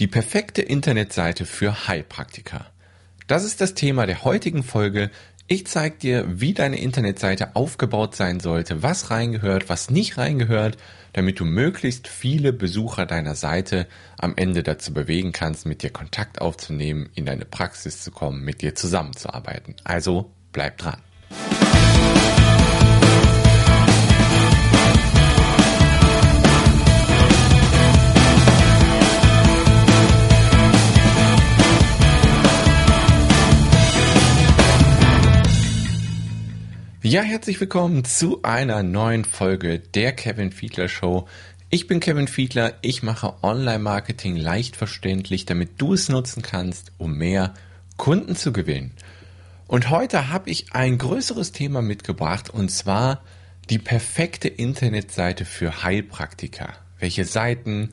Die perfekte Internetseite für Heilpraktiker. Das ist das Thema der heutigen Folge. Ich zeige dir, wie deine Internetseite aufgebaut sein sollte, was reingehört, was nicht reingehört, damit du möglichst viele Besucher deiner Seite am Ende dazu bewegen kannst, mit dir Kontakt aufzunehmen, in deine Praxis zu kommen, mit dir zusammenzuarbeiten. Also bleib dran. Ja, herzlich willkommen zu einer neuen Folge der Kevin Fiedler Show. Ich bin Kevin Fiedler, ich mache Online-Marketing leicht verständlich, damit du es nutzen kannst, um mehr Kunden zu gewinnen. Und heute habe ich ein größeres Thema mitgebracht und zwar die perfekte Internetseite für Heilpraktiker. Welche Seiten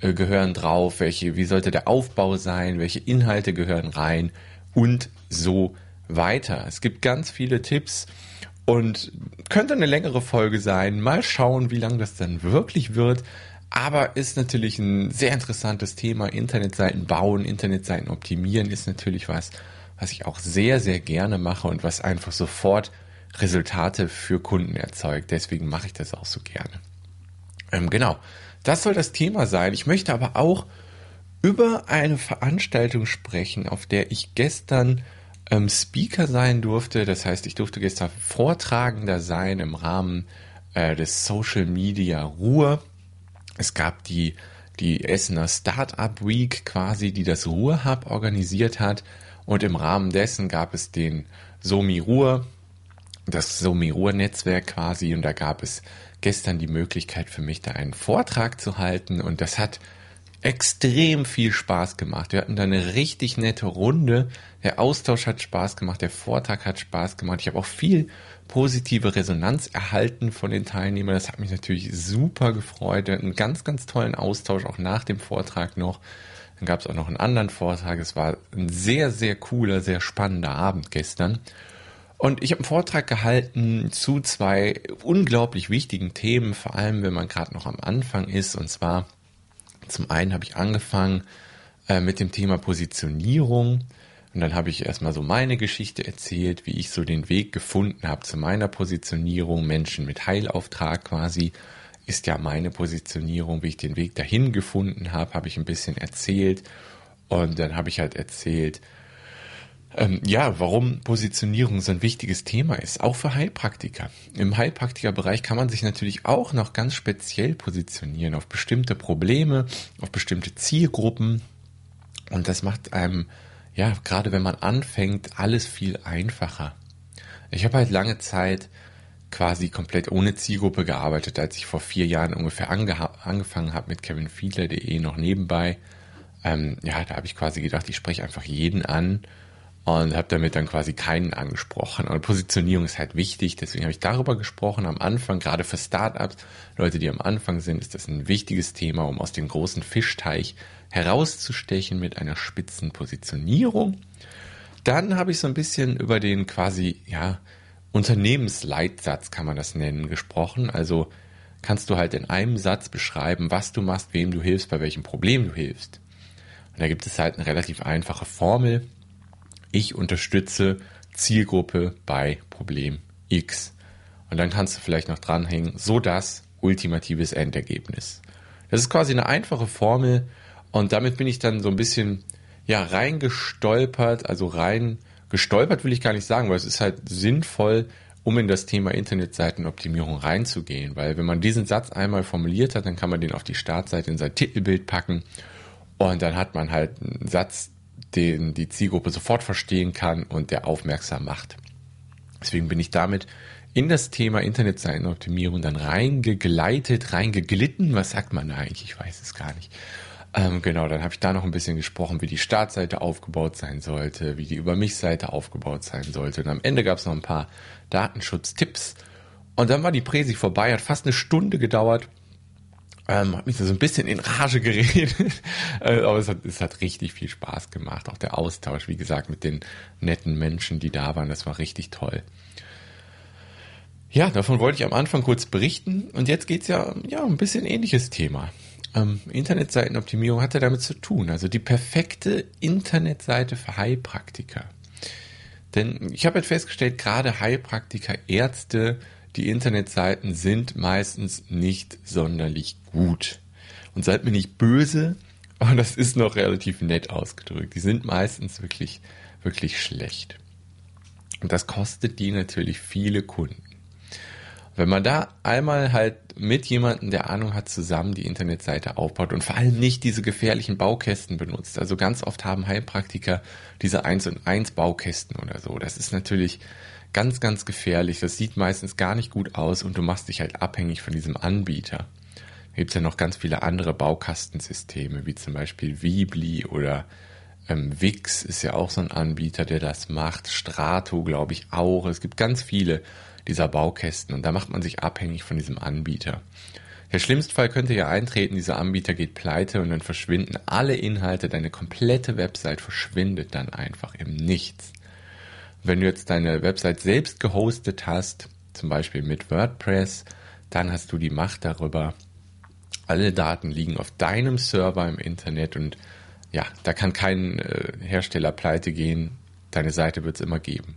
äh, gehören drauf? Welche, wie sollte der Aufbau sein? Welche Inhalte gehören rein? Und so weiter. Es gibt ganz viele Tipps und könnte eine längere Folge sein. Mal schauen, wie lang das dann wirklich wird. Aber ist natürlich ein sehr interessantes Thema. Internetseiten bauen, Internetseiten optimieren ist natürlich was, was ich auch sehr, sehr gerne mache und was einfach sofort Resultate für Kunden erzeugt. Deswegen mache ich das auch so gerne. Ähm, genau. Das soll das Thema sein. Ich möchte aber auch über eine Veranstaltung sprechen, auf der ich gestern ähm, Speaker sein durfte. Das heißt, ich durfte gestern Vortragender sein im Rahmen äh, des Social Media Ruhr. Es gab die, die Essener Startup Week quasi, die das Ruhr Hub organisiert hat. Und im Rahmen dessen gab es den Somi Ruhr, das Somi Ruhr Netzwerk quasi. Und da gab es gestern die Möglichkeit für mich, da einen Vortrag zu halten. Und das hat extrem viel Spaß gemacht. Wir hatten da eine richtig nette Runde. Der Austausch hat Spaß gemacht, der Vortrag hat Spaß gemacht. Ich habe auch viel positive Resonanz erhalten von den Teilnehmern. Das hat mich natürlich super gefreut. Wir hatten einen ganz, ganz tollen Austausch auch nach dem Vortrag noch. Dann gab es auch noch einen anderen Vortrag. Es war ein sehr, sehr cooler, sehr spannender Abend gestern. Und ich habe einen Vortrag gehalten zu zwei unglaublich wichtigen Themen, vor allem wenn man gerade noch am Anfang ist. Und zwar zum einen habe ich angefangen äh, mit dem Thema Positionierung. Und dann habe ich erstmal so meine Geschichte erzählt, wie ich so den Weg gefunden habe zu meiner Positionierung. Menschen mit Heilauftrag quasi ist ja meine Positionierung, wie ich den Weg dahin gefunden habe, habe ich ein bisschen erzählt. Und dann habe ich halt erzählt, ähm, ja, warum Positionierung so ein wichtiges Thema ist, auch für Heilpraktiker. Im Heilpraktikerbereich kann man sich natürlich auch noch ganz speziell positionieren auf bestimmte Probleme, auf bestimmte Zielgruppen. Und das macht einem, ja, gerade wenn man anfängt, alles viel einfacher. Ich habe halt lange Zeit quasi komplett ohne Zielgruppe gearbeitet, als ich vor vier Jahren ungefähr ange angefangen habe mit kevinfiedler.de noch nebenbei. Ähm, ja, da habe ich quasi gedacht, ich spreche einfach jeden an und habe damit dann quasi keinen angesprochen. Und Positionierung ist halt wichtig, deswegen habe ich darüber gesprochen am Anfang, gerade für Startups, Leute, die am Anfang sind, ist das ein wichtiges Thema, um aus dem großen Fischteich herauszustechen mit einer spitzen Positionierung. Dann habe ich so ein bisschen über den quasi, ja, Unternehmensleitsatz kann man das nennen, gesprochen. Also kannst du halt in einem Satz beschreiben, was du machst, wem du hilfst, bei welchem Problem du hilfst. Und da gibt es halt eine relativ einfache Formel, ich unterstütze Zielgruppe bei Problem X. Und dann kannst du vielleicht noch dranhängen, so das ultimatives Endergebnis. Das ist quasi eine einfache Formel und damit bin ich dann so ein bisschen ja reingestolpert, also rein gestolpert will ich gar nicht sagen, weil es ist halt sinnvoll, um in das Thema Internetseitenoptimierung reinzugehen, weil wenn man diesen Satz einmal formuliert hat, dann kann man den auf die Startseite in sein Titelbild packen und dann hat man halt einen Satz, den die Zielgruppe sofort verstehen kann und der aufmerksam macht. Deswegen bin ich damit in das Thema Internetseitenoptimierung dann reingegleitet, reingeglitten. Was sagt man da eigentlich? Ich weiß es gar nicht. Ähm, genau, dann habe ich da noch ein bisschen gesprochen, wie die Startseite aufgebaut sein sollte, wie die Über mich-Seite aufgebaut sein sollte. Und am Ende gab es noch ein paar Datenschutztipps. Und dann war die Präsi vorbei, hat fast eine Stunde gedauert. Ähm, hat mich so ein bisschen in Rage geredet. Äh, aber es hat, es hat richtig viel Spaß gemacht. Auch der Austausch, wie gesagt, mit den netten Menschen, die da waren, das war richtig toll. Ja, davon wollte ich am Anfang kurz berichten. Und jetzt geht's ja, ja, ein bisschen ähnliches Thema. ähm, Internetseitenoptimierung hat ja damit zu tun. Also die perfekte Internetseite für Heilpraktiker. Denn ich habe jetzt festgestellt, gerade Heilpraktiker, Ärzte, die Internetseiten sind meistens nicht sonderlich gut. Und seid mir nicht böse, aber das ist noch relativ nett ausgedrückt. Die sind meistens wirklich, wirklich schlecht. Und das kostet die natürlich viele Kunden. Wenn man da einmal halt mit jemandem, der Ahnung hat, zusammen die Internetseite aufbaut und vor allem nicht diese gefährlichen Baukästen benutzt. Also ganz oft haben Heilpraktiker diese 1 und 1 Baukästen oder so. Das ist natürlich ganz, ganz gefährlich. Das sieht meistens gar nicht gut aus und du machst dich halt abhängig von diesem Anbieter. Da gibt es ja noch ganz viele andere Baukastensysteme, wie zum Beispiel Weebly oder ähm, Wix ist ja auch so ein Anbieter, der das macht. Strato, glaube ich, auch. Es gibt ganz viele dieser Baukästen und da macht man sich abhängig von diesem Anbieter. Der schlimmste Fall könnte ja eintreten, dieser Anbieter geht pleite und dann verschwinden alle Inhalte, deine komplette Website verschwindet dann einfach im Nichts. Wenn du jetzt deine Website selbst gehostet hast, zum Beispiel mit WordPress, dann hast du die Macht darüber. Alle Daten liegen auf deinem Server im Internet und ja, da kann kein äh, Hersteller pleite gehen. Deine Seite wird es immer geben.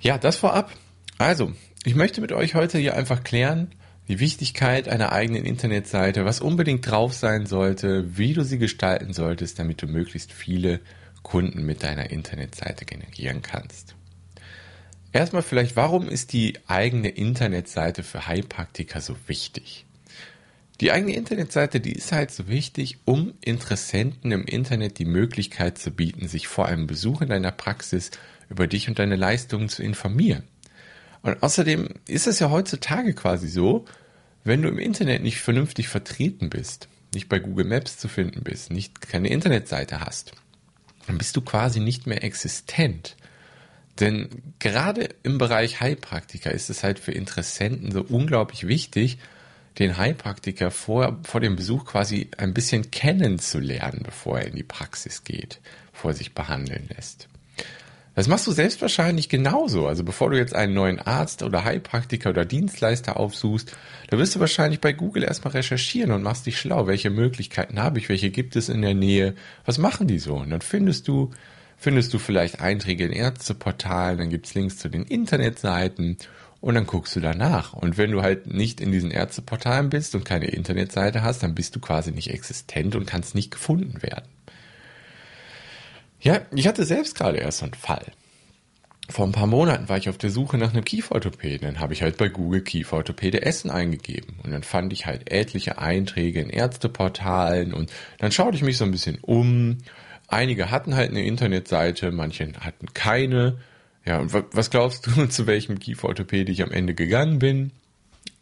Ja, das vorab. Also, ich möchte mit euch heute hier einfach klären, die Wichtigkeit einer eigenen Internetseite, was unbedingt drauf sein sollte, wie du sie gestalten solltest, damit du möglichst viele Kunden mit deiner Internetseite generieren kannst. Erstmal vielleicht, warum ist die eigene Internetseite für Heilpraktiker so wichtig? Die eigene Internetseite, die ist halt so wichtig, um Interessenten im Internet die Möglichkeit zu bieten, sich vor einem Besuch in deiner Praxis über dich und deine Leistungen zu informieren. Und außerdem ist es ja heutzutage quasi so, wenn du im Internet nicht vernünftig vertreten bist, nicht bei Google Maps zu finden bist, nicht keine Internetseite hast, dann bist du quasi nicht mehr existent. Denn gerade im Bereich Heilpraktiker ist es halt für Interessenten so unglaublich wichtig, den Heilpraktiker vor, vor dem Besuch quasi ein bisschen kennenzulernen, bevor er in die Praxis geht, bevor er sich behandeln lässt. Das machst du selbstverständlich genauso. Also bevor du jetzt einen neuen Arzt oder Heilpraktiker oder Dienstleister aufsuchst, da wirst du wahrscheinlich bei Google erstmal recherchieren und machst dich schlau. Welche Möglichkeiten habe ich? Welche gibt es in der Nähe? Was machen die so? Und dann findest du, findest du vielleicht Einträge in Ärzteportalen, dann gibt's Links zu den Internetseiten und dann guckst du danach. Und wenn du halt nicht in diesen Ärzteportalen bist und keine Internetseite hast, dann bist du quasi nicht existent und kannst nicht gefunden werden. Ja, ich hatte selbst gerade erst so einen Fall. Vor ein paar Monaten war ich auf der Suche nach einem Kieferorthopäden. Dann habe ich halt bei Google Kieferorthopäde Essen eingegeben. Und dann fand ich halt etliche Einträge in Ärzteportalen und dann schaute ich mich so ein bisschen um. Einige hatten halt eine Internetseite, manche hatten keine. Ja, und was glaubst du, zu welchem Kieferorthopäde ich am Ende gegangen bin?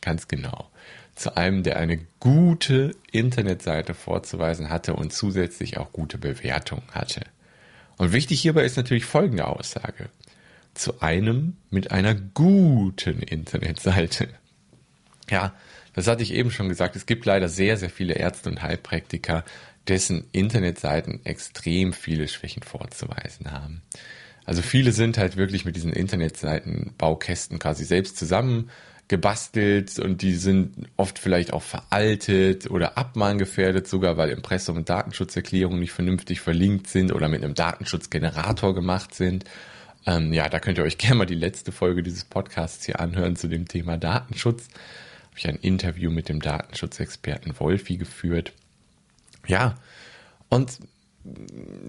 Ganz genau. Zu einem, der eine gute Internetseite vorzuweisen hatte und zusätzlich auch gute Bewertungen hatte. Und wichtig hierbei ist natürlich folgende Aussage. Zu einem mit einer guten Internetseite. Ja, das hatte ich eben schon gesagt. Es gibt leider sehr, sehr viele Ärzte und Heilpraktiker, dessen Internetseiten extrem viele Schwächen vorzuweisen haben. Also viele sind halt wirklich mit diesen Internetseiten Baukästen quasi selbst zusammen gebastelt und die sind oft vielleicht auch veraltet oder abmahngefährdet sogar, weil Impressum und Datenschutzerklärungen nicht vernünftig verlinkt sind oder mit einem Datenschutzgenerator gemacht sind. Ähm, ja, da könnt ihr euch gerne mal die letzte Folge dieses Podcasts hier anhören zu dem Thema Datenschutz. Habe ich ein Interview mit dem Datenschutzexperten Wolfi geführt. Ja, und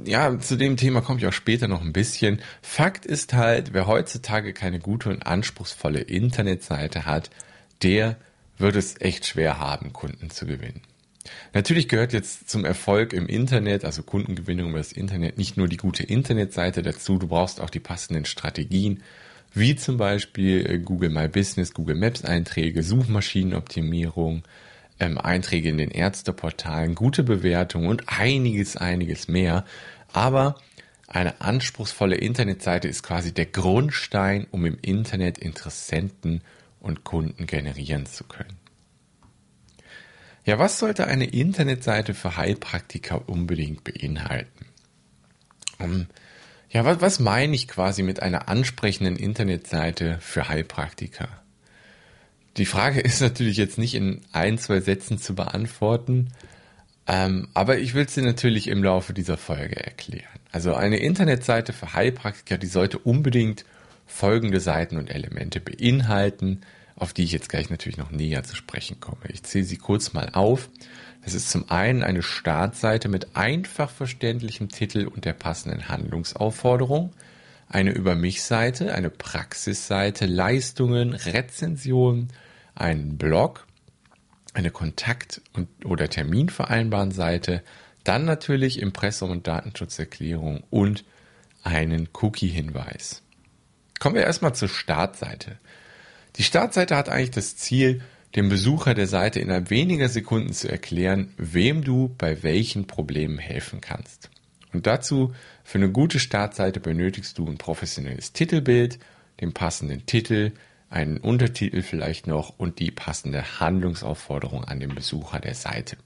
ja, zu dem Thema komme ich auch später noch ein bisschen. Fakt ist halt, wer heutzutage keine gute und anspruchsvolle Internetseite hat, der wird es echt schwer haben, Kunden zu gewinnen. Natürlich gehört jetzt zum Erfolg im Internet, also Kundengewinnung über das Internet, nicht nur die gute Internetseite dazu, du brauchst auch die passenden Strategien, wie zum Beispiel äh, Google My Business, Google Maps Einträge, Suchmaschinenoptimierung, ähm, Einträge in den Ärzteportalen, gute Bewertungen und einiges, einiges mehr. Aber eine anspruchsvolle Internetseite ist quasi der Grundstein, um im Internet Interessenten und Kunden generieren zu können. Ja, was sollte eine Internetseite für Heilpraktiker unbedingt beinhalten? Um, ja, was, was meine ich quasi mit einer ansprechenden Internetseite für Heilpraktiker? Die Frage ist natürlich jetzt nicht in ein, zwei Sätzen zu beantworten, ähm, aber ich will sie natürlich im Laufe dieser Folge erklären. Also eine Internetseite für Heilpraktiker, die sollte unbedingt folgende Seiten und Elemente beinhalten, auf die ich jetzt gleich natürlich noch näher zu sprechen komme. Ich zähle sie kurz mal auf. Es ist zum einen eine Startseite mit einfach verständlichem Titel und der passenden Handlungsaufforderung, eine Über mich Seite, eine Praxisseite, Leistungen, Rezensionen, einen Blog, eine Kontakt- und, oder Terminvereinbaren Seite, dann natürlich Impressum und Datenschutzerklärung und einen Cookie-Hinweis. Kommen wir erstmal zur Startseite. Die Startseite hat eigentlich das Ziel, dem Besucher der Seite innerhalb weniger Sekunden zu erklären, wem du bei welchen Problemen helfen kannst. Und dazu, für eine gute Startseite benötigst du ein professionelles Titelbild, den passenden Titel, einen Untertitel vielleicht noch und die passende Handlungsaufforderung an den Besucher der Seite.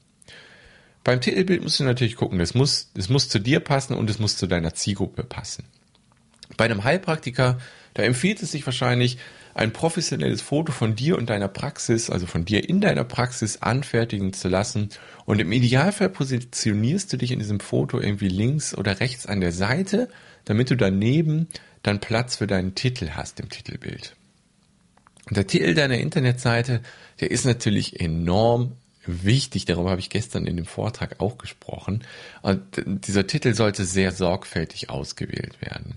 Beim Titelbild musst du natürlich gucken, das muss, das muss zu dir passen und es muss zu deiner Zielgruppe passen. Bei einem Heilpraktiker, da empfiehlt es sich wahrscheinlich, ein professionelles Foto von dir und deiner Praxis, also von dir in deiner Praxis anfertigen zu lassen. Und im Idealfall positionierst du dich in diesem Foto irgendwie links oder rechts an der Seite, damit du daneben dann Platz für deinen Titel hast im Titelbild. Der Titel deiner Internetseite, der ist natürlich enorm wichtig. Darüber habe ich gestern in dem Vortrag auch gesprochen. Und dieser Titel sollte sehr sorgfältig ausgewählt werden.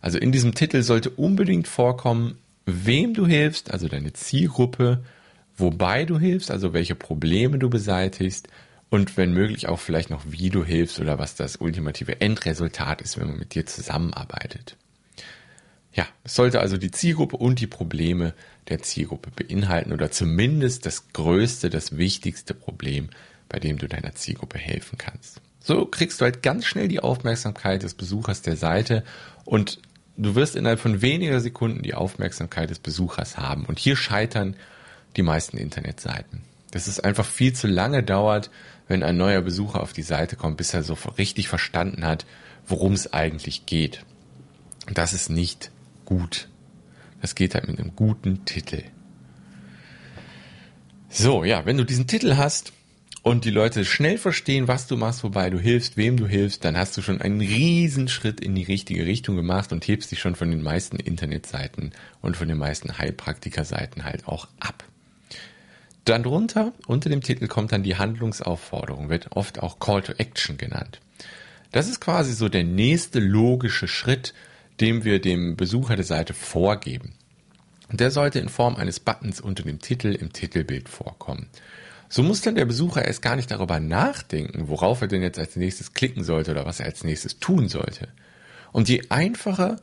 Also in diesem Titel sollte unbedingt vorkommen, wem du hilfst, also deine Zielgruppe, wobei du hilfst, also welche Probleme du beseitigst und wenn möglich auch vielleicht noch, wie du hilfst oder was das ultimative Endresultat ist, wenn man mit dir zusammenarbeitet. Ja, es sollte also die Zielgruppe und die Probleme der Zielgruppe beinhalten oder zumindest das größte, das wichtigste Problem, bei dem du deiner Zielgruppe helfen kannst. So kriegst du halt ganz schnell die Aufmerksamkeit des Besuchers der Seite und du wirst innerhalb von weniger Sekunden die Aufmerksamkeit des Besuchers haben. Und hier scheitern die meisten Internetseiten. Dass es einfach viel zu lange dauert, wenn ein neuer Besucher auf die Seite kommt, bis er so richtig verstanden hat, worum es eigentlich geht. Das ist nicht gut. Das geht halt mit einem guten Titel. So, ja, wenn du diesen Titel hast, und die Leute schnell verstehen, was du machst, wobei du hilfst, wem du hilfst, dann hast du schon einen riesen Schritt in die richtige Richtung gemacht und hebst dich schon von den meisten Internetseiten und von den meisten Heilpraktikerseiten halt auch ab. Dann drunter, unter dem Titel kommt dann die Handlungsaufforderung, wird oft auch Call to Action genannt. Das ist quasi so der nächste logische Schritt, den wir dem Besucher der Seite vorgeben. Der sollte in Form eines Buttons unter dem Titel im Titelbild vorkommen. So muss dann der Besucher erst gar nicht darüber nachdenken, worauf er denn jetzt als nächstes klicken sollte oder was er als nächstes tun sollte. Und je einfacher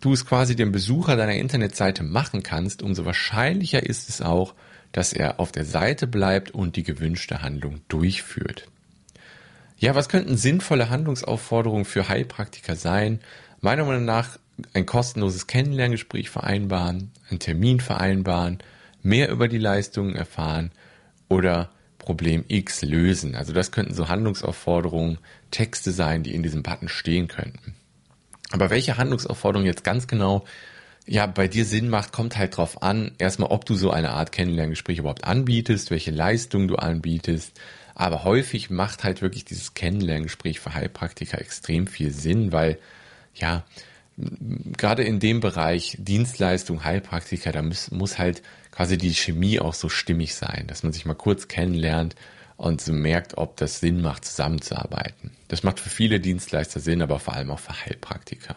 du es quasi dem Besucher deiner Internetseite machen kannst, umso wahrscheinlicher ist es auch, dass er auf der Seite bleibt und die gewünschte Handlung durchführt. Ja, was könnten sinnvolle Handlungsaufforderungen für Heilpraktiker sein? Meiner Meinung nach ein kostenloses Kennenlerngespräch vereinbaren, einen Termin vereinbaren, mehr über die Leistungen erfahren oder Problem X lösen. Also das könnten so Handlungsaufforderungen, Texte sein, die in diesem Button stehen könnten. Aber welche Handlungsaufforderung jetzt ganz genau ja bei dir Sinn macht, kommt halt drauf an, erstmal, ob du so eine Art Kennenlerngespräch überhaupt anbietest, welche Leistung du anbietest. Aber häufig macht halt wirklich dieses Kennenlerngespräch für Heilpraktiker extrem viel Sinn, weil ja, gerade in dem Bereich Dienstleistung, Heilpraktiker, da muss, muss halt quasi die Chemie auch so stimmig sein, dass man sich mal kurz kennenlernt und so merkt, ob das Sinn macht, zusammenzuarbeiten. Das macht für viele Dienstleister Sinn, aber vor allem auch für Heilpraktiker.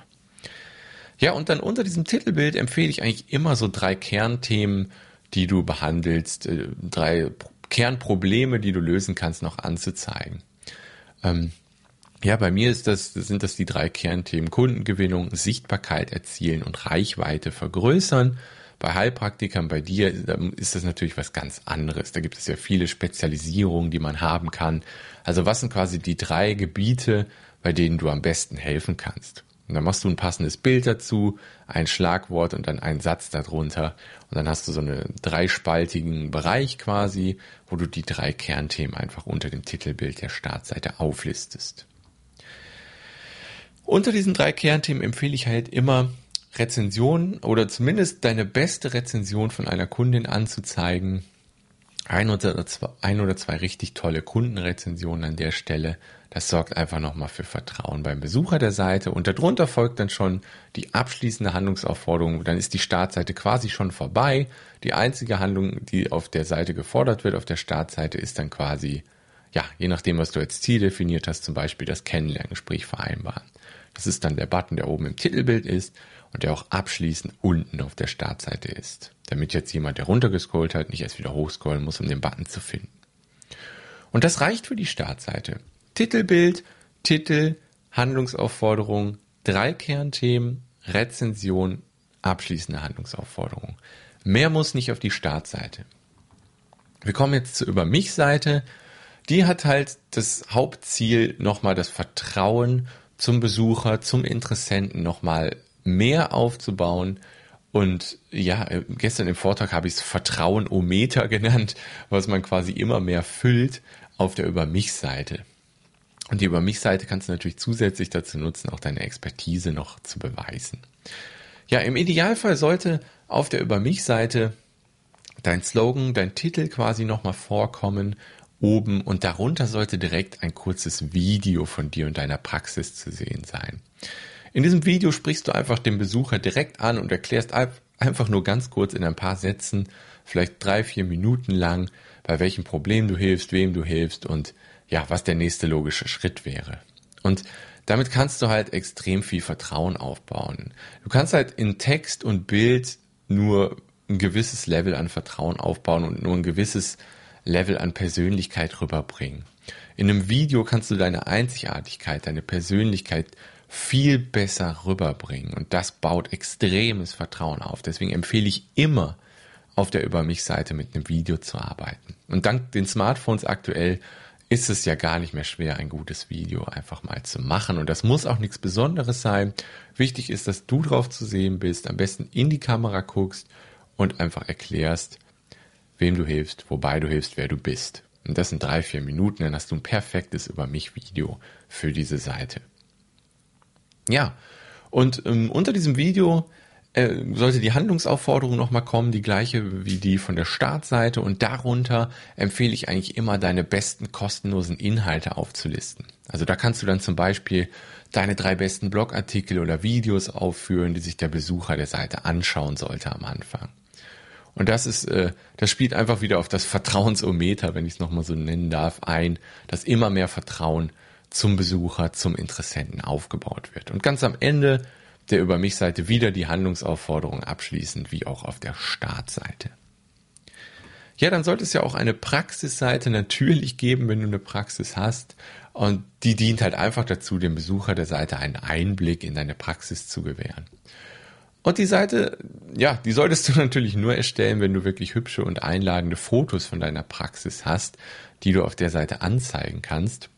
Ja, und dann unter diesem Titelbild empfehle ich eigentlich immer so drei Kernthemen, die du behandelst, äh, drei Kernprobleme, die du lösen kannst, noch anzuzeigen. Ähm, ja, bei mir ist das, sind das die drei Kernthemen Kundengewinnung, Sichtbarkeit erzielen und Reichweite vergrößern. Bei Heilpraktikern, bei dir, ist das natürlich was ganz anderes. Da gibt es ja viele Spezialisierungen, die man haben kann. Also was sind quasi die drei Gebiete, bei denen du am besten helfen kannst? Und dann machst du ein passendes Bild dazu, ein Schlagwort und dann einen Satz darunter. Und dann hast du so einen dreispaltigen Bereich quasi, wo du die drei Kernthemen einfach unter dem Titelbild der Startseite auflistest. Unter diesen drei Kernthemen empfehle ich halt immer Rezension oder zumindest deine beste Rezension von einer Kundin anzuzeigen. Ein oder zwei, ein oder zwei richtig tolle Kundenrezensionen an der Stelle. Das sorgt einfach nochmal für Vertrauen beim Besucher der Seite. Und darunter folgt dann schon die abschließende Handlungsaufforderung. Dann ist die Startseite quasi schon vorbei. Die einzige Handlung, die auf der Seite gefordert wird, auf der Startseite, ist dann quasi, ja, je nachdem, was du als Ziel definiert hast, zum Beispiel das Kennenlerngespräch vereinbaren. Das ist dann der Button, der oben im Titelbild ist und der auch abschließend unten auf der Startseite ist. Damit jetzt jemand, der runtergescrollt hat, nicht erst wieder hochscrollen muss, um den Button zu finden. Und das reicht für die Startseite. Titelbild, Titel, Handlungsaufforderung, drei Kernthemen, Rezension, abschließende Handlungsaufforderung. Mehr muss nicht auf die Startseite. Wir kommen jetzt zur Über mich Seite. Die hat halt das Hauptziel, nochmal das Vertrauen zum Besucher, zum Interessenten nochmal mehr aufzubauen. Und ja, gestern im Vortrag habe ich es Vertrauenometer genannt, was man quasi immer mehr füllt auf der Über mich-Seite. Und die Über mich-Seite kannst du natürlich zusätzlich dazu nutzen, auch deine Expertise noch zu beweisen. Ja, im Idealfall sollte auf der Über mich-Seite dein Slogan, dein Titel quasi nochmal vorkommen oben und darunter sollte direkt ein kurzes Video von dir und deiner Praxis zu sehen sein. In diesem Video sprichst du einfach den Besucher direkt an und erklärst einfach nur ganz kurz in ein paar Sätzen, vielleicht drei, vier Minuten lang, bei welchem Problem du hilfst, wem du hilfst und ja, was der nächste logische Schritt wäre. Und damit kannst du halt extrem viel Vertrauen aufbauen. Du kannst halt in Text und Bild nur ein gewisses Level an Vertrauen aufbauen und nur ein gewisses Level an Persönlichkeit rüberbringen. In einem Video kannst du deine Einzigartigkeit, deine Persönlichkeit viel besser rüberbringen und das baut extremes Vertrauen auf. Deswegen empfehle ich immer, auf der Über mich Seite mit einem Video zu arbeiten. Und dank den Smartphones aktuell ist es ja gar nicht mehr schwer, ein gutes Video einfach mal zu machen. Und das muss auch nichts Besonderes sein. Wichtig ist, dass du drauf zu sehen bist, am besten in die Kamera guckst und einfach erklärst, wem du hilfst, wobei du hilfst, wer du bist. Und das sind drei, vier Minuten, dann hast du ein perfektes Über mich Video für diese Seite. Ja, und ähm, unter diesem Video äh, sollte die Handlungsaufforderung nochmal kommen, die gleiche wie die von der Startseite und darunter empfehle ich eigentlich immer deine besten kostenlosen Inhalte aufzulisten. Also da kannst du dann zum Beispiel deine drei besten Blogartikel oder Videos aufführen, die sich der Besucher der Seite anschauen sollte am Anfang. Und das ist, äh, das spielt einfach wieder auf das Vertrauensometer, wenn ich es nochmal so nennen darf, ein, dass immer mehr Vertrauen zum Besucher, zum Interessenten aufgebaut wird. Und ganz am Ende der Über mich Seite wieder die Handlungsaufforderung abschließend, wie auch auf der Startseite. Ja, dann sollte es ja auch eine Praxisseite natürlich geben, wenn du eine Praxis hast. Und die dient halt einfach dazu, dem Besucher der Seite einen Einblick in deine Praxis zu gewähren. Und die Seite, ja, die solltest du natürlich nur erstellen, wenn du wirklich hübsche und einladende Fotos von deiner Praxis hast, die du auf der Seite anzeigen kannst.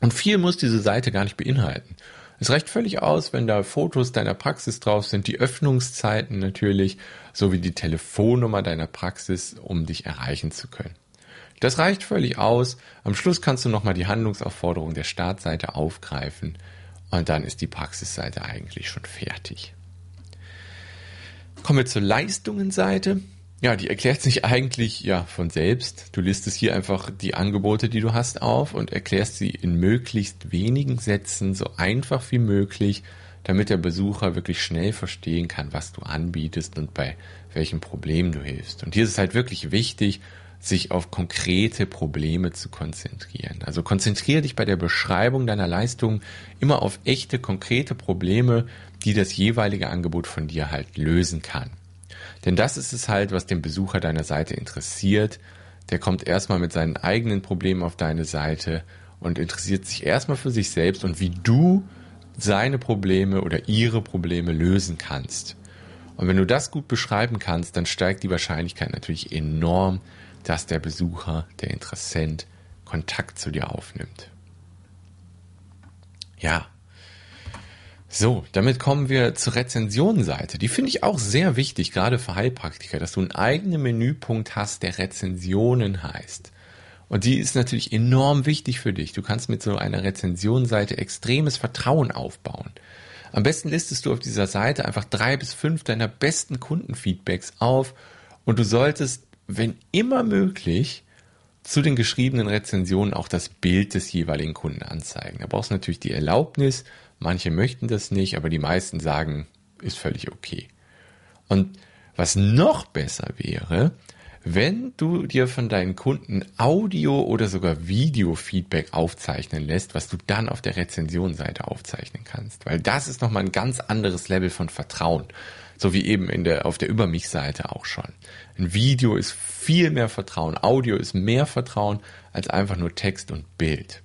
Und viel muss diese Seite gar nicht beinhalten. Es reicht völlig aus, wenn da Fotos deiner Praxis drauf sind, die Öffnungszeiten natürlich, sowie die Telefonnummer deiner Praxis, um dich erreichen zu können. Das reicht völlig aus. Am Schluss kannst du nochmal die Handlungsaufforderung der Startseite aufgreifen und dann ist die Praxisseite eigentlich schon fertig. Kommen wir zur Leistungenseite. Ja, die erklärt sich eigentlich ja von selbst. Du listest hier einfach die Angebote, die du hast, auf und erklärst sie in möglichst wenigen Sätzen so einfach wie möglich, damit der Besucher wirklich schnell verstehen kann, was du anbietest und bei welchen Problemen du hilfst. Und hier ist es halt wirklich wichtig, sich auf konkrete Probleme zu konzentrieren. Also konzentriere dich bei der Beschreibung deiner Leistung immer auf echte, konkrete Probleme, die das jeweilige Angebot von dir halt lösen kann. Denn das ist es halt, was den Besucher deiner Seite interessiert. Der kommt erstmal mit seinen eigenen Problemen auf deine Seite und interessiert sich erstmal für sich selbst und wie du seine Probleme oder ihre Probleme lösen kannst. Und wenn du das gut beschreiben kannst, dann steigt die Wahrscheinlichkeit natürlich enorm, dass der Besucher, der Interessent Kontakt zu dir aufnimmt. Ja. So, damit kommen wir zur Rezensionenseite. Die finde ich auch sehr wichtig, gerade für Heilpraktiker, dass du einen eigenen Menüpunkt hast, der Rezensionen heißt. Und die ist natürlich enorm wichtig für dich. Du kannst mit so einer Rezensionenseite extremes Vertrauen aufbauen. Am besten listest du auf dieser Seite einfach drei bis fünf deiner besten Kundenfeedbacks auf und du solltest, wenn immer möglich, zu den geschriebenen Rezensionen auch das Bild des jeweiligen Kunden anzeigen. Da brauchst du natürlich die Erlaubnis. Manche möchten das nicht, aber die meisten sagen, ist völlig okay. Und was noch besser wäre, wenn du dir von deinen Kunden Audio oder sogar Video-Feedback aufzeichnen lässt, was du dann auf der Rezensionsseite aufzeichnen kannst. Weil das ist nochmal ein ganz anderes Level von Vertrauen. So wie eben in der, auf der Über mich-Seite auch schon. Ein Video ist viel mehr Vertrauen. Audio ist mehr Vertrauen als einfach nur Text und Bild.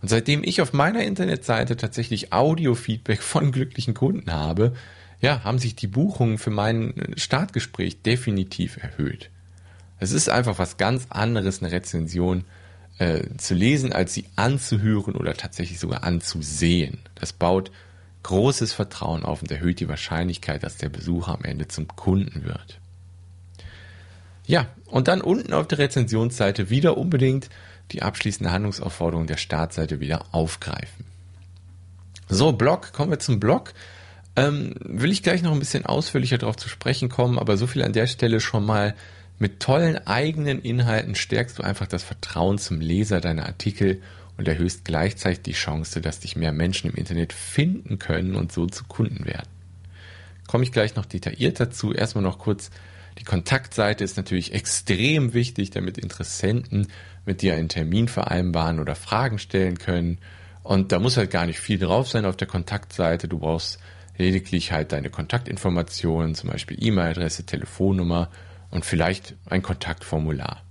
Und seitdem ich auf meiner Internetseite tatsächlich Audio-Feedback von glücklichen Kunden habe, ja, haben sich die Buchungen für mein Startgespräch definitiv erhöht. Es ist einfach was ganz anderes, eine Rezension äh, zu lesen, als sie anzuhören oder tatsächlich sogar anzusehen. Das baut großes Vertrauen auf und erhöht die Wahrscheinlichkeit, dass der Besucher am Ende zum Kunden wird. Ja, und dann unten auf der Rezensionsseite wieder unbedingt die abschließende Handlungsaufforderung der Startseite wieder aufgreifen. So, Blog, kommen wir zum Blog. Ähm, will ich gleich noch ein bisschen ausführlicher darauf zu sprechen kommen, aber so viel an der Stelle schon mal mit tollen eigenen Inhalten stärkst du einfach das Vertrauen zum Leser deiner Artikel und erhöhst gleichzeitig die Chance, dass dich mehr Menschen im Internet finden können und so zu Kunden werden. Komme ich gleich noch detailliert dazu. Erstmal noch kurz, die Kontaktseite ist natürlich extrem wichtig, damit Interessenten mit dir einen Termin vereinbaren oder Fragen stellen können. Und da muss halt gar nicht viel drauf sein auf der Kontaktseite. Du brauchst lediglich halt deine Kontaktinformationen, zum Beispiel E-Mail-Adresse, Telefonnummer und vielleicht ein Kontaktformular.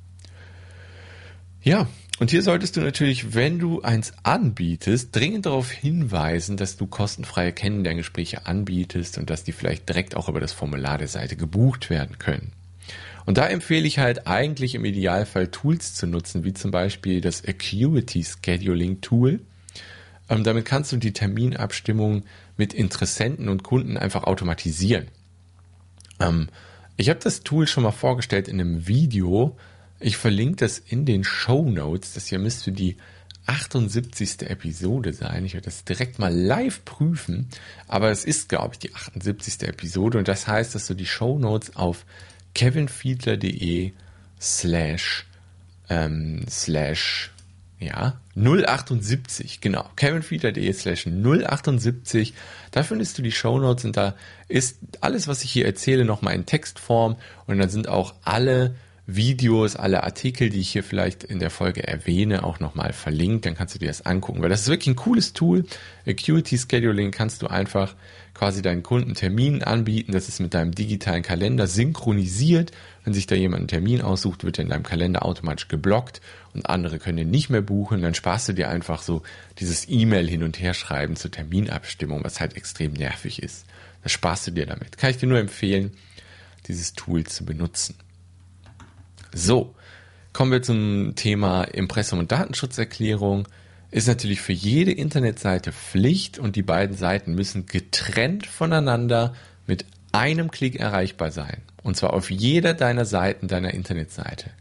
Ja, und hier solltest du natürlich, wenn du eins anbietest, dringend darauf hinweisen, dass du kostenfreie Kennenlerngespräche anbietest und dass die vielleicht direkt auch über das Formular der Seite gebucht werden können. Und da empfehle ich halt eigentlich im Idealfall Tools zu nutzen, wie zum Beispiel das Acuity Scheduling Tool. Ähm, damit kannst du die Terminabstimmung mit Interessenten und Kunden einfach automatisieren. Ähm, ich habe das Tool schon mal vorgestellt in einem Video. Ich verlinke das in den Show Notes. Das hier müsste die 78. Episode sein. Ich werde das direkt mal live prüfen. Aber es ist, glaube ich, die 78. Episode. Und das heißt, dass du die Show Notes auf kevinfiedler.de slash ähm, slash ja, 078, genau. kevinfiedler.de slash 078. Da findest du die Shownotes und da ist alles, was ich hier erzähle, nochmal in Textform und dann sind auch alle Videos, alle Artikel, die ich hier vielleicht in der Folge erwähne, auch nochmal verlinkt. Dann kannst du dir das angucken, weil das ist wirklich ein cooles Tool. Acuity Scheduling kannst du einfach quasi deinen Kunden Terminen anbieten. Das ist mit deinem digitalen Kalender synchronisiert. Wenn sich da jemand einen Termin aussucht, wird er in deinem Kalender automatisch geblockt und andere können ihn nicht mehr buchen. Dann sparst du dir einfach so dieses E-Mail hin und her schreiben zur Terminabstimmung, was halt extrem nervig ist. Das sparst du dir damit. Kann ich dir nur empfehlen, dieses Tool zu benutzen. So, kommen wir zum Thema Impressum und Datenschutzerklärung. Ist natürlich für jede Internetseite Pflicht und die beiden Seiten müssen getrennt voneinander mit einem Klick erreichbar sein. Und zwar auf jeder deiner Seiten deiner Internetseite.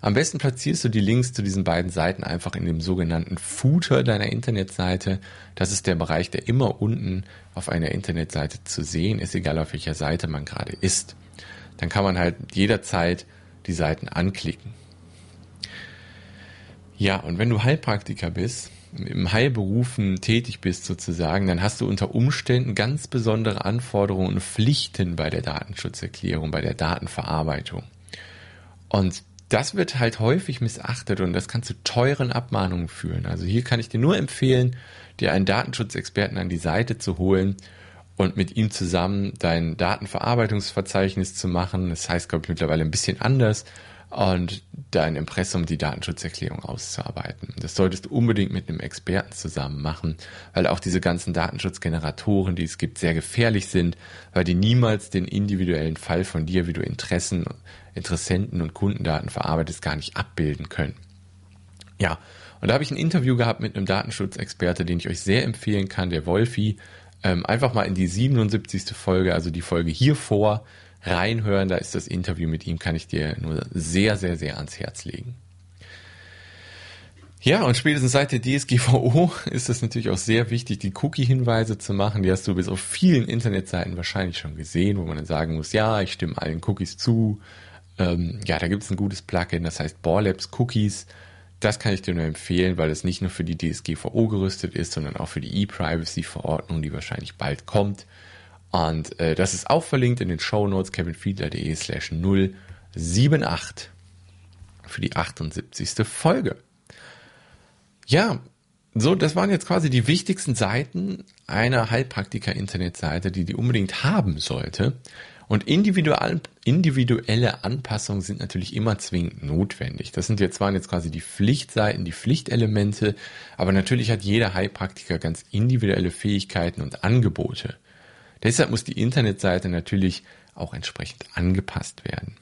Am besten platzierst du die Links zu diesen beiden Seiten einfach in dem sogenannten Footer deiner Internetseite. Das ist der Bereich, der immer unten auf einer Internetseite zu sehen ist, egal auf welcher Seite man gerade ist. Dann kann man halt jederzeit die Seiten anklicken. Ja, und wenn du Heilpraktiker bist, im Heilberufen tätig bist sozusagen, dann hast du unter Umständen ganz besondere Anforderungen und Pflichten bei der Datenschutzerklärung, bei der Datenverarbeitung. Und das wird halt häufig missachtet und das kann zu teuren Abmahnungen führen. Also hier kann ich dir nur empfehlen, dir einen Datenschutzexperten an die Seite zu holen und mit ihm zusammen dein Datenverarbeitungsverzeichnis zu machen. Das heißt, glaube ich, mittlerweile ein bisschen anders und dein Impressum, die Datenschutzerklärung auszuarbeiten. Das solltest du unbedingt mit einem Experten zusammen machen, weil auch diese ganzen Datenschutzgeneratoren, die es gibt, sehr gefährlich sind, weil die niemals den individuellen Fall von dir, wie du Interessen, Interessenten und Kundendaten verarbeitest, gar nicht abbilden können. Ja, und da habe ich ein Interview gehabt mit einem Datenschutzexperte, den ich euch sehr empfehlen kann, der Wolfi ähm, einfach mal in die 77. Folge, also die Folge hier vor, reinhören. Da ist das Interview mit ihm, kann ich dir nur sehr, sehr, sehr ans Herz legen. Ja, und spätestens seit der DSGVO ist es natürlich auch sehr wichtig, die Cookie-Hinweise zu machen. Die hast du bis auf vielen Internetseiten wahrscheinlich schon gesehen, wo man dann sagen muss, ja, ich stimme allen Cookies zu. Ähm, ja, da gibt es ein gutes Plugin, das heißt Borlabs Cookies. Das kann ich dir nur empfehlen, weil es nicht nur für die DSGVO gerüstet ist, sondern auch für die E-Privacy-Verordnung, die wahrscheinlich bald kommt. Und äh, das ist auch verlinkt in den Show Notes kevinfiedler.de slash 078 für die 78. Folge. Ja, so, das waren jetzt quasi die wichtigsten Seiten einer Heilpraktiker-Internetseite, die die unbedingt haben sollte. Und individuelle Anpassungen sind natürlich immer zwingend notwendig. Das sind jetzt, waren jetzt quasi die Pflichtseiten, die Pflichtelemente, aber natürlich hat jeder Heilpraktiker ganz individuelle Fähigkeiten und Angebote. Deshalb muss die Internetseite natürlich auch entsprechend angepasst werden.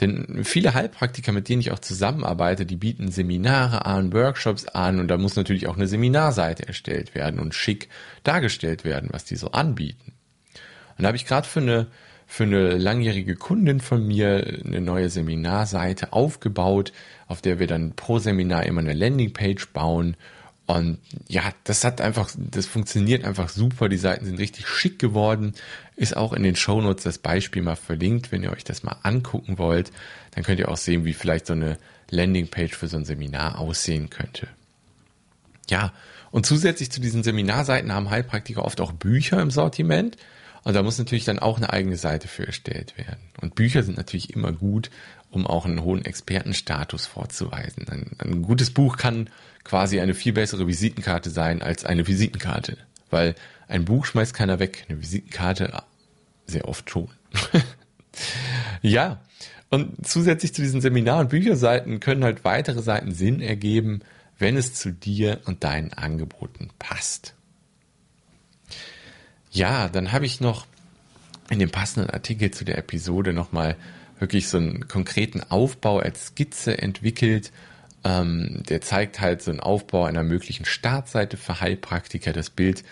Denn viele Heilpraktiker, mit denen ich auch zusammenarbeite, die bieten Seminare an, Workshops an und da muss natürlich auch eine Seminarseite erstellt werden und schick dargestellt werden, was die so anbieten. Und da habe ich gerade für eine, für eine langjährige Kundin von mir eine neue Seminarseite aufgebaut, auf der wir dann pro Seminar immer eine Landingpage bauen und ja, das hat einfach, das funktioniert einfach super. Die Seiten sind richtig schick geworden. Ist auch in den Shownotes das Beispiel mal verlinkt. Wenn ihr euch das mal angucken wollt, dann könnt ihr auch sehen, wie vielleicht so eine Landingpage für so ein Seminar aussehen könnte. Ja, und zusätzlich zu diesen Seminarseiten haben Heilpraktiker oft auch Bücher im Sortiment. Und da muss natürlich dann auch eine eigene Seite für erstellt werden. Und Bücher sind natürlich immer gut, um auch einen hohen Expertenstatus vorzuweisen. Ein, ein gutes Buch kann quasi eine viel bessere Visitenkarte sein als eine Visitenkarte. Weil ein Buch schmeißt keiner weg, eine Visitenkarte sehr oft schon. ja, und zusätzlich zu diesen Seminar- und Bücherseiten können halt weitere Seiten Sinn ergeben, wenn es zu dir und deinen Angeboten passt. Ja, dann habe ich noch in dem passenden Artikel zu der Episode nochmal wirklich so einen konkreten Aufbau als Skizze entwickelt. Ähm, der zeigt halt so einen Aufbau einer möglichen Startseite für Heilpraktiker. Das Bild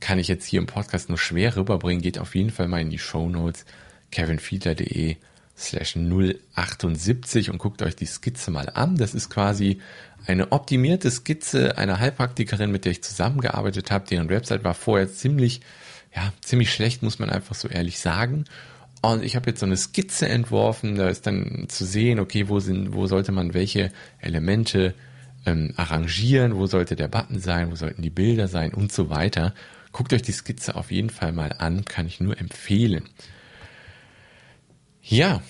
kann ich jetzt hier im Podcast nur schwer rüberbringen. Geht auf jeden Fall mal in die Show Notes kevinfiedler.de slash 078 und guckt euch die Skizze mal an. Das ist quasi eine optimierte Skizze einer Heilpraktikerin, mit der ich zusammengearbeitet habe. Deren Website war vorher ziemlich, ja, ziemlich schlecht, muss man einfach so ehrlich sagen. Und ich habe jetzt so eine Skizze entworfen, da ist dann zu sehen, okay, wo sind, wo sollte man welche Elemente ähm, arrangieren, wo sollte der Button sein, wo sollten die Bilder sein und so weiter. Guckt euch die Skizze auf jeden Fall mal an, kann ich nur empfehlen. Ja,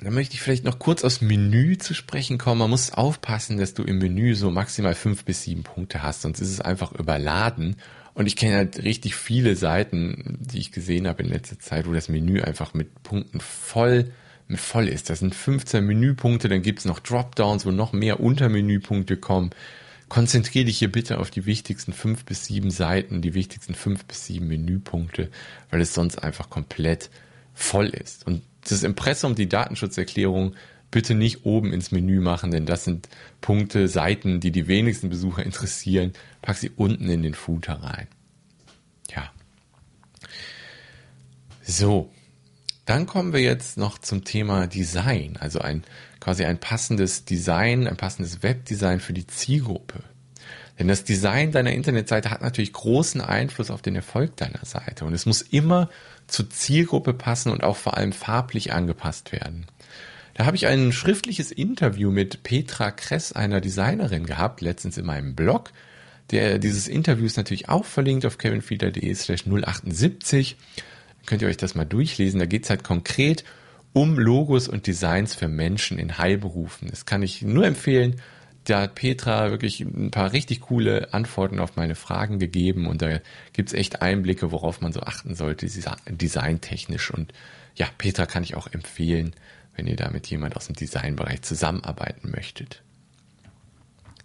dann möchte ich vielleicht noch kurz aufs Menü zu sprechen kommen. Man muss aufpassen, dass du im Menü so maximal fünf bis sieben Punkte hast, sonst ist es einfach überladen und ich kenne halt richtig viele Seiten, die ich gesehen habe in letzter Zeit, wo das Menü einfach mit Punkten voll mit voll ist. Das sind 15 Menüpunkte, dann gibt's noch Dropdowns, wo noch mehr Untermenüpunkte kommen. Konzentriere dich hier bitte auf die wichtigsten fünf bis sieben Seiten, die wichtigsten fünf bis sieben Menüpunkte, weil es sonst einfach komplett voll ist. Und das Impressum, die Datenschutzerklärung, bitte nicht oben ins Menü machen, denn das sind Punkte, Seiten, die die wenigsten Besucher interessieren. Pack sie unten in den Footer rein. Ja. So. Dann kommen wir jetzt noch zum Thema Design, also ein quasi ein passendes Design, ein passendes Webdesign für die Zielgruppe. Denn das Design deiner Internetseite hat natürlich großen Einfluss auf den Erfolg deiner Seite und es muss immer zur Zielgruppe passen und auch vor allem farblich angepasst werden. Da habe ich ein schriftliches Interview mit Petra Kress, einer Designerin, gehabt, letztens in meinem Blog. Der, dieses Interview ist natürlich auch verlinkt auf kevinfieder.de slash 078. Könnt ihr euch das mal durchlesen. Da geht es halt konkret um Logos und Designs für Menschen in Heilberufen. Das kann ich nur empfehlen. Da hat Petra wirklich ein paar richtig coole Antworten auf meine Fragen gegeben und da gibt's echt Einblicke, worauf man so achten sollte, designtechnisch. Und ja, Petra kann ich auch empfehlen wenn ihr da mit jemand aus dem Designbereich zusammenarbeiten möchtet.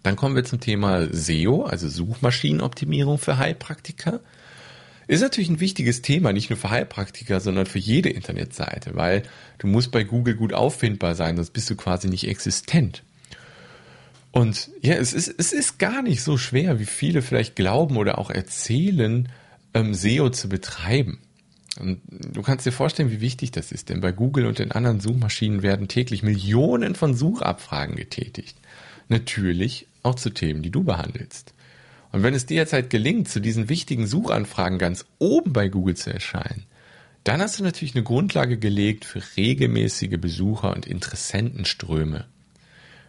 Dann kommen wir zum Thema SEO, also Suchmaschinenoptimierung für Heilpraktiker. Ist natürlich ein wichtiges Thema, nicht nur für Heilpraktiker, sondern für jede Internetseite, weil du musst bei Google gut auffindbar sein, sonst bist du quasi nicht existent. Und ja, es ist, es ist gar nicht so schwer, wie viele vielleicht glauben oder auch erzählen, ähm, SEO zu betreiben. Und du kannst dir vorstellen, wie wichtig das ist, denn bei Google und den anderen Suchmaschinen werden täglich Millionen von Suchabfragen getätigt. Natürlich auch zu Themen, die du behandelst. Und wenn es dir jetzt halt gelingt, zu diesen wichtigen Suchanfragen ganz oben bei Google zu erscheinen, dann hast du natürlich eine Grundlage gelegt für regelmäßige Besucher und Interessentenströme.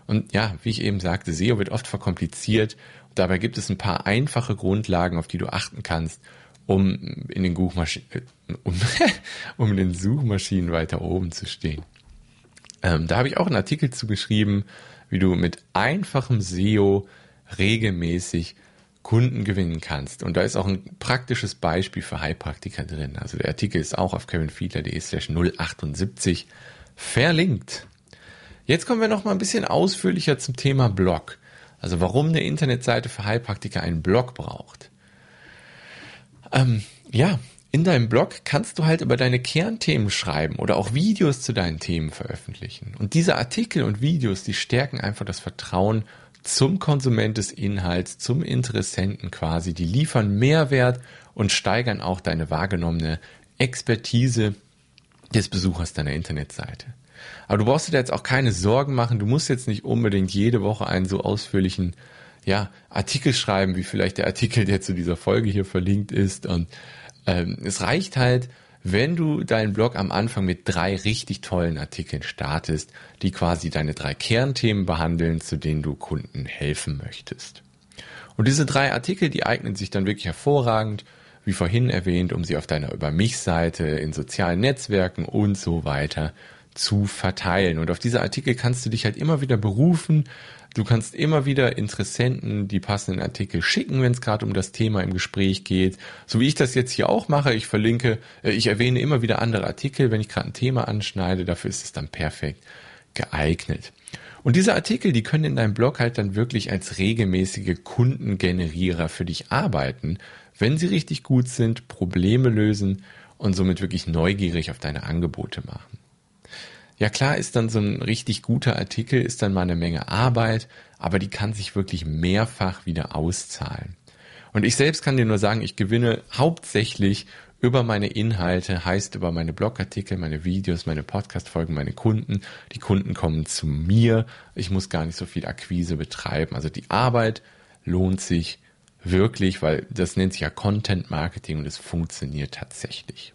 Und ja, wie ich eben sagte, SEO wird oft verkompliziert. Dabei gibt es ein paar einfache Grundlagen, auf die du achten kannst, um in den, äh, um, um in den Suchmaschinen weiter oben zu stehen. Ähm, da habe ich auch einen Artikel zu geschrieben, wie du mit einfachem SEO regelmäßig Kunden gewinnen kannst. Und da ist auch ein praktisches Beispiel für Heilpraktiker drin. Also der Artikel ist auch auf kevinfiedler.de slash 078 verlinkt. Jetzt kommen wir noch mal ein bisschen ausführlicher zum Thema Blog. Also warum eine Internetseite für Heilpraktiker einen Blog braucht. Ähm, ja, in deinem Blog kannst du halt über deine Kernthemen schreiben oder auch Videos zu deinen Themen veröffentlichen. Und diese Artikel und Videos, die stärken einfach das Vertrauen zum Konsument des Inhalts, zum Interessenten quasi. Die liefern Mehrwert und steigern auch deine wahrgenommene Expertise des Besuchers deiner Internetseite. Aber du brauchst dir jetzt auch keine Sorgen machen. Du musst jetzt nicht unbedingt jede Woche einen so ausführlichen ja, Artikel schreiben, wie vielleicht der Artikel, der zu dieser Folge hier verlinkt ist. Und ähm, es reicht halt, wenn du deinen Blog am Anfang mit drei richtig tollen Artikeln startest, die quasi deine drei Kernthemen behandeln, zu denen du Kunden helfen möchtest. Und diese drei Artikel, die eignen sich dann wirklich hervorragend, wie vorhin erwähnt, um sie auf deiner Über mich Seite, in sozialen Netzwerken und so weiter zu verteilen. Und auf diese Artikel kannst du dich halt immer wieder berufen, Du kannst immer wieder Interessenten die passenden Artikel schicken, wenn es gerade um das Thema im Gespräch geht. So wie ich das jetzt hier auch mache. Ich verlinke, äh, ich erwähne immer wieder andere Artikel, wenn ich gerade ein Thema anschneide. Dafür ist es dann perfekt geeignet. Und diese Artikel, die können in deinem Blog halt dann wirklich als regelmäßige Kundengenerierer für dich arbeiten, wenn sie richtig gut sind, Probleme lösen und somit wirklich neugierig auf deine Angebote machen. Ja klar ist dann so ein richtig guter Artikel, ist dann mal eine Menge Arbeit, aber die kann sich wirklich mehrfach wieder auszahlen. Und ich selbst kann dir nur sagen, ich gewinne hauptsächlich über meine Inhalte, heißt über meine Blogartikel, meine Videos, meine Podcast-Folgen, meine Kunden. Die Kunden kommen zu mir. Ich muss gar nicht so viel Akquise betreiben. Also die Arbeit lohnt sich wirklich, weil das nennt sich ja Content Marketing und es funktioniert tatsächlich.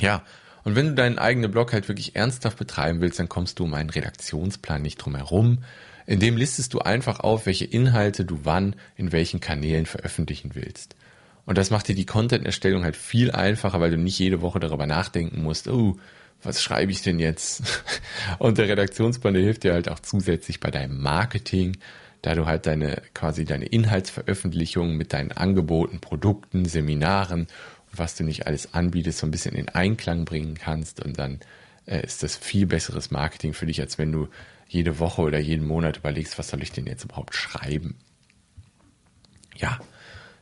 Ja, und wenn du deinen eigenen Blog halt wirklich ernsthaft betreiben willst, dann kommst du um einen Redaktionsplan nicht drum herum. In dem listest du einfach auf, welche Inhalte du wann in welchen Kanälen veröffentlichen willst. Und das macht dir die Content-Erstellung halt viel einfacher, weil du nicht jede Woche darüber nachdenken musst, oh, was schreibe ich denn jetzt? Und der Redaktionsplan, der hilft dir halt auch zusätzlich bei deinem Marketing, da du halt deine, quasi deine Inhaltsveröffentlichungen mit deinen Angeboten, Produkten, Seminaren was du nicht alles anbietest, so ein bisschen in Einklang bringen kannst und dann äh, ist das viel besseres Marketing für dich, als wenn du jede Woche oder jeden Monat überlegst, was soll ich denn jetzt überhaupt schreiben. Ja,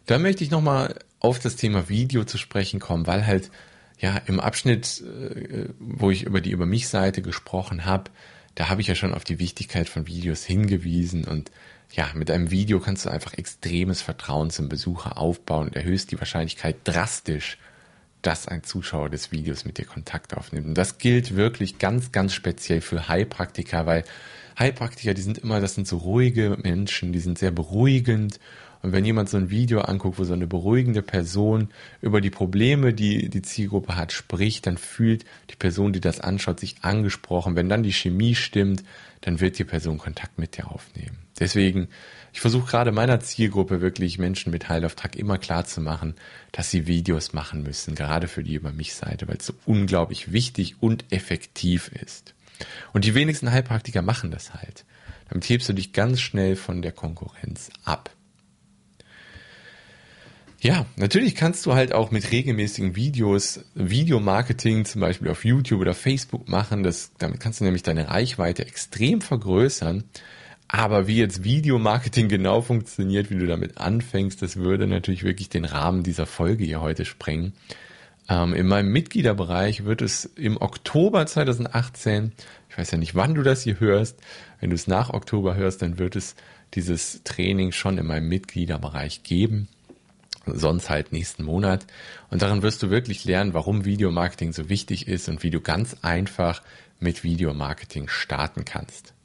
da möchte ich nochmal auf das Thema Video zu sprechen kommen, weil halt ja im Abschnitt, äh, wo ich über die Über mich Seite gesprochen habe, da habe ich ja schon auf die Wichtigkeit von Videos hingewiesen und ja, mit einem Video kannst du einfach extremes Vertrauen zum Besucher aufbauen und erhöhst die Wahrscheinlichkeit drastisch, dass ein Zuschauer des Videos mit dir Kontakt aufnimmt. Und das gilt wirklich ganz, ganz speziell für Heilpraktiker, weil Heilpraktiker, die sind immer, das sind so ruhige Menschen, die sind sehr beruhigend und wenn jemand so ein Video anguckt, wo so eine beruhigende Person über die Probleme, die die Zielgruppe hat, spricht, dann fühlt die Person, die das anschaut, sich angesprochen. Wenn dann die Chemie stimmt, dann wird die Person Kontakt mit dir aufnehmen. Deswegen, ich versuche gerade meiner Zielgruppe wirklich Menschen mit Heilauftrag immer klar zu machen, dass sie Videos machen müssen, gerade für die über mich Seite, weil es so unglaublich wichtig und effektiv ist. Und die wenigsten Heilpraktiker machen das halt. Damit hebst du dich ganz schnell von der Konkurrenz ab. Ja, natürlich kannst du halt auch mit regelmäßigen Videos Videomarketing zum Beispiel auf YouTube oder Facebook machen. Das, damit kannst du nämlich deine Reichweite extrem vergrößern. Aber wie jetzt Videomarketing genau funktioniert, wie du damit anfängst, das würde natürlich wirklich den Rahmen dieser Folge hier heute sprengen. Ähm, in meinem Mitgliederbereich wird es im Oktober 2018, ich weiß ja nicht, wann du das hier hörst, wenn du es nach Oktober hörst, dann wird es dieses Training schon in meinem Mitgliederbereich geben sonst halt nächsten Monat. Und darin wirst du wirklich lernen, warum Videomarketing so wichtig ist und wie du ganz einfach mit Videomarketing starten kannst.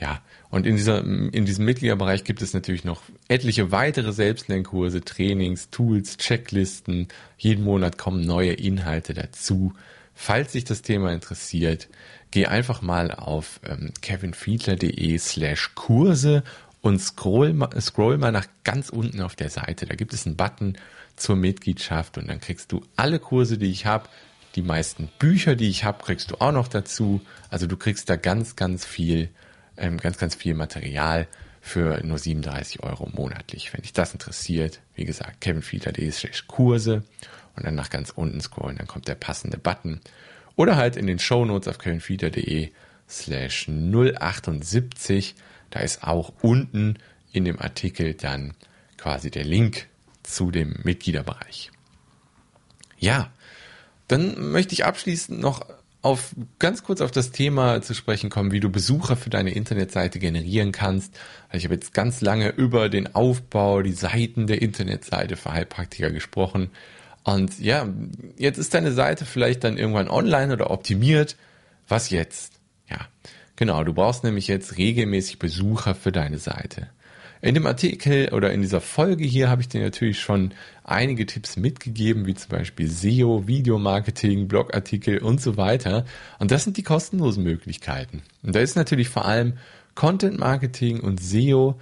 Ja, und in, dieser, in diesem Mitgliederbereich gibt es natürlich noch etliche weitere Selbstlernkurse, Trainings, Tools, Checklisten. Jeden Monat kommen neue Inhalte dazu. Falls sich das Thema interessiert, geh einfach mal auf ähm, kevinfiedler.de slash Kurse und scroll, scroll mal nach ganz unten auf der Seite. Da gibt es einen Button zur Mitgliedschaft und dann kriegst du alle Kurse, die ich habe. Die meisten Bücher, die ich habe, kriegst du auch noch dazu. Also du kriegst da ganz, ganz viel, ähm, ganz, ganz viel Material für nur 37 Euro monatlich. Wenn dich das interessiert, wie gesagt, kevinfiedler.de Kurse und dann nach ganz unten scrollen, dann kommt der passende Button. Oder halt in den Shownotes auf kevinfiedler.de slash 078 da ist auch unten in dem Artikel dann quasi der Link zu dem Mitgliederbereich. Ja, dann möchte ich abschließend noch auf ganz kurz auf das Thema zu sprechen kommen, wie du Besucher für deine Internetseite generieren kannst. Ich habe jetzt ganz lange über den Aufbau, die Seiten der Internetseite für Heilpraktiker gesprochen. Und ja, jetzt ist deine Seite vielleicht dann irgendwann online oder optimiert. Was jetzt? Ja, Genau, du brauchst nämlich jetzt regelmäßig Besucher für deine Seite. In dem Artikel oder in dieser Folge hier habe ich dir natürlich schon einige Tipps mitgegeben, wie zum Beispiel SEO, Videomarketing, Blogartikel und so weiter. Und das sind die kostenlosen Möglichkeiten. Und da ist natürlich vor allem Content Marketing und SEO,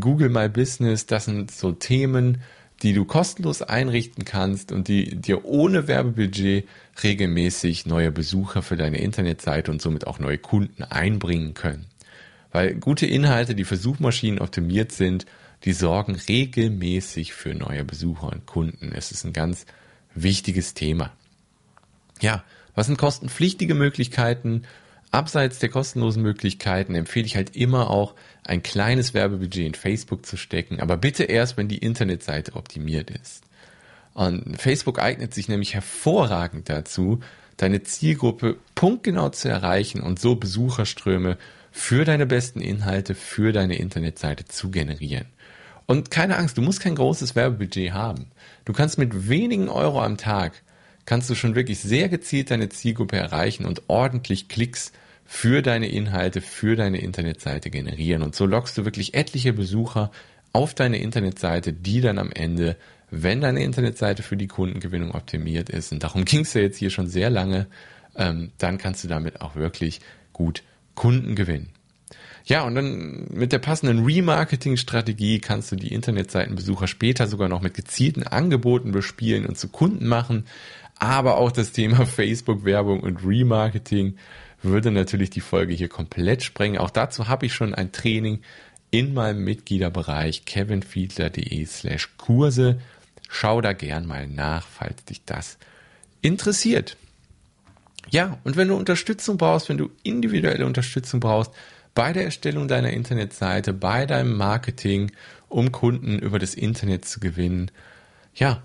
Google My Business, das sind so Themen, die du kostenlos einrichten kannst und die dir ohne Werbebudget regelmäßig neue Besucher für deine Internetseite und somit auch neue Kunden einbringen können. Weil gute Inhalte, die für Suchmaschinen optimiert sind, die sorgen regelmäßig für neue Besucher und Kunden. Es ist ein ganz wichtiges Thema. Ja, was sind kostenpflichtige Möglichkeiten? Abseits der kostenlosen Möglichkeiten empfehle ich halt immer auch ein kleines Werbebudget in Facebook zu stecken, aber bitte erst, wenn die Internetseite optimiert ist. Und Facebook eignet sich nämlich hervorragend dazu, deine Zielgruppe punktgenau zu erreichen und so Besucherströme für deine besten Inhalte, für deine Internetseite zu generieren. Und keine Angst, du musst kein großes Werbebudget haben. Du kannst mit wenigen Euro am Tag kannst du schon wirklich sehr gezielt deine Zielgruppe erreichen und ordentlich Klicks für deine Inhalte, für deine Internetseite generieren. Und so lockst du wirklich etliche Besucher auf deine Internetseite, die dann am Ende, wenn deine Internetseite für die Kundengewinnung optimiert ist, und darum ging es ja jetzt hier schon sehr lange, ähm, dann kannst du damit auch wirklich gut Kunden gewinnen. Ja, und dann mit der passenden Remarketing-Strategie kannst du die Internetseitenbesucher später sogar noch mit gezielten Angeboten bespielen und zu Kunden machen aber auch das Thema Facebook-Werbung und Remarketing würde natürlich die Folge hier komplett sprengen. Auch dazu habe ich schon ein Training in meinem Mitgliederbereich kevinfiedler.de slash Kurse. Schau da gern mal nach, falls dich das interessiert. Ja, und wenn du Unterstützung brauchst, wenn du individuelle Unterstützung brauchst bei der Erstellung deiner Internetseite, bei deinem Marketing, um Kunden über das Internet zu gewinnen, ja,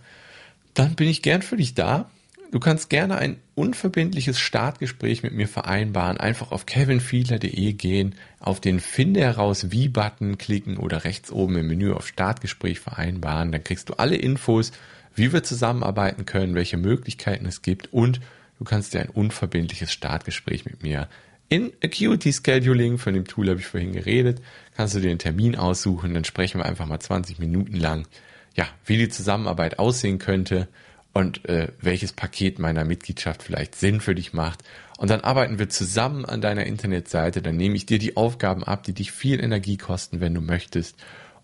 dann bin ich gern für dich da. Du kannst gerne ein unverbindliches Startgespräch mit mir vereinbaren. Einfach auf kevinfiedler.de gehen, auf den Finde heraus wie Button klicken oder rechts oben im Menü auf Startgespräch vereinbaren. Dann kriegst du alle Infos, wie wir zusammenarbeiten können, welche Möglichkeiten es gibt und du kannst dir ein unverbindliches Startgespräch mit mir in Acuity Scheduling, von dem Tool habe ich vorhin geredet, kannst du dir einen Termin aussuchen, dann sprechen wir einfach mal 20 Minuten lang, ja, wie die Zusammenarbeit aussehen könnte und äh, welches Paket meiner Mitgliedschaft vielleicht Sinn für dich macht. Und dann arbeiten wir zusammen an deiner Internetseite. Dann nehme ich dir die Aufgaben ab, die dich viel Energie kosten, wenn du möchtest.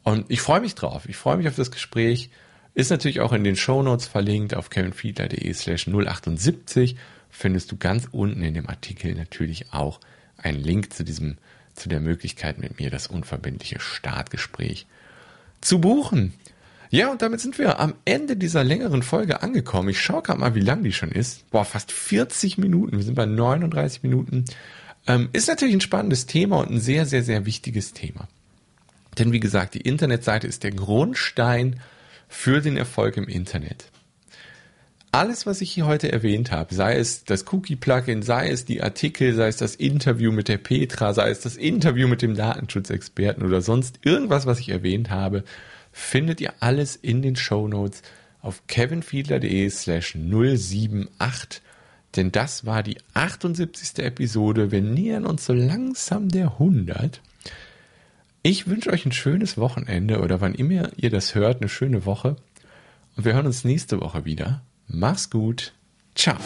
Und ich freue mich drauf. Ich freue mich auf das Gespräch. Ist natürlich auch in den Show Notes verlinkt auf kevinfiedler.de slash 078. Findest du ganz unten in dem Artikel natürlich auch einen Link zu diesem, zu der Möglichkeit mit mir das unverbindliche Startgespräch zu buchen. Ja, und damit sind wir am Ende dieser längeren Folge angekommen. Ich schaue gerade mal, wie lang die schon ist. Boah, fast 40 Minuten. Wir sind bei 39 Minuten. Ähm, ist natürlich ein spannendes Thema und ein sehr, sehr, sehr wichtiges Thema. Denn wie gesagt, die Internetseite ist der Grundstein für den Erfolg im Internet. Alles, was ich hier heute erwähnt habe, sei es das Cookie-Plugin, sei es die Artikel, sei es das Interview mit der Petra, sei es das Interview mit dem Datenschutzexperten oder sonst irgendwas, was ich erwähnt habe, findet ihr alles in den Show Notes auf kevinfiedler.de slash 078. Denn das war die 78. Episode. Wir nähern uns so langsam der 100. Ich wünsche euch ein schönes Wochenende oder wann immer ihr das hört, eine schöne Woche. Und wir hören uns nächste Woche wieder. Mach's gut. Ciao.